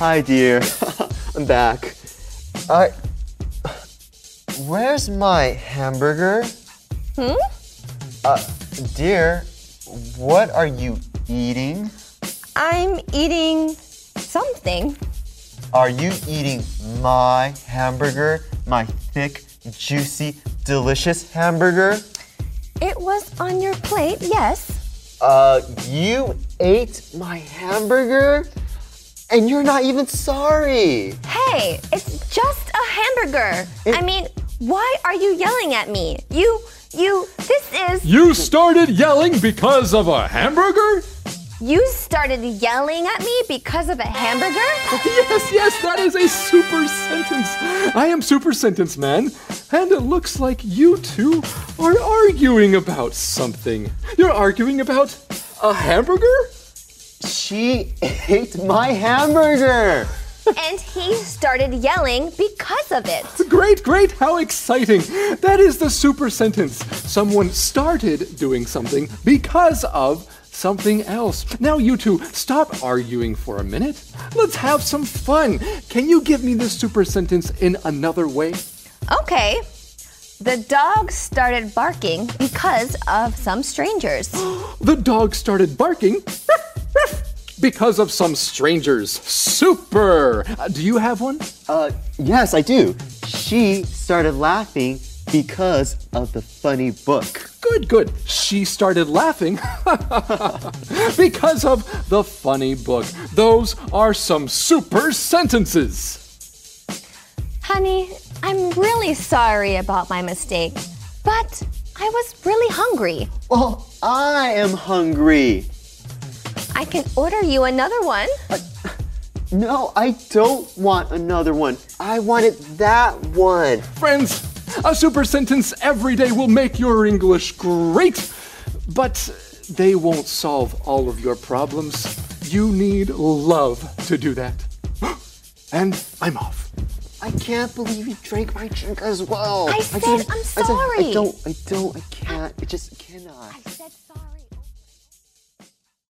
Hi, dear. I'm back. Uh, where's my hamburger? Hmm? Uh, dear, what are you eating? I'm eating something. Are you eating my hamburger? My thick, juicy, delicious hamburger? It was on your plate, yes. Uh, you ate my hamburger? And you're not even sorry. Hey, it's just a hamburger. I mean, why are you yelling at me? You, you, this is. You started yelling because of a hamburger? You started yelling at me because of a hamburger? Yes, yes, that is a super sentence. I am Super Sentence Man, and it looks like you two are arguing about something. You're arguing about a hamburger? She ate my hamburger. and he started yelling because of it. Great, great, how exciting. That is the super sentence. Someone started doing something because of something else. Now, you two, stop arguing for a minute. Let's have some fun. Can you give me this super sentence in another way? Okay. The dog started barking because of some strangers. The dog started barking because of some strangers. Super! Uh, do you have one? Uh, yes, I do. She started laughing because of the funny book. Good, good. She started laughing because of the funny book. Those are some super sentences. Honey, I'm really sorry about my mistake, but I was really hungry. Well, I am hungry. I can order you another one. No, I don't want another one. I wanted that one. Friends, a super sentence every day will make your English great, but they won't solve all of your problems. You need love to do that. And I'm off. I can't believe you drank my drink as well. I said didn't- I'm I said, sorry. I don't, I don't, I can't. I just cannot. I said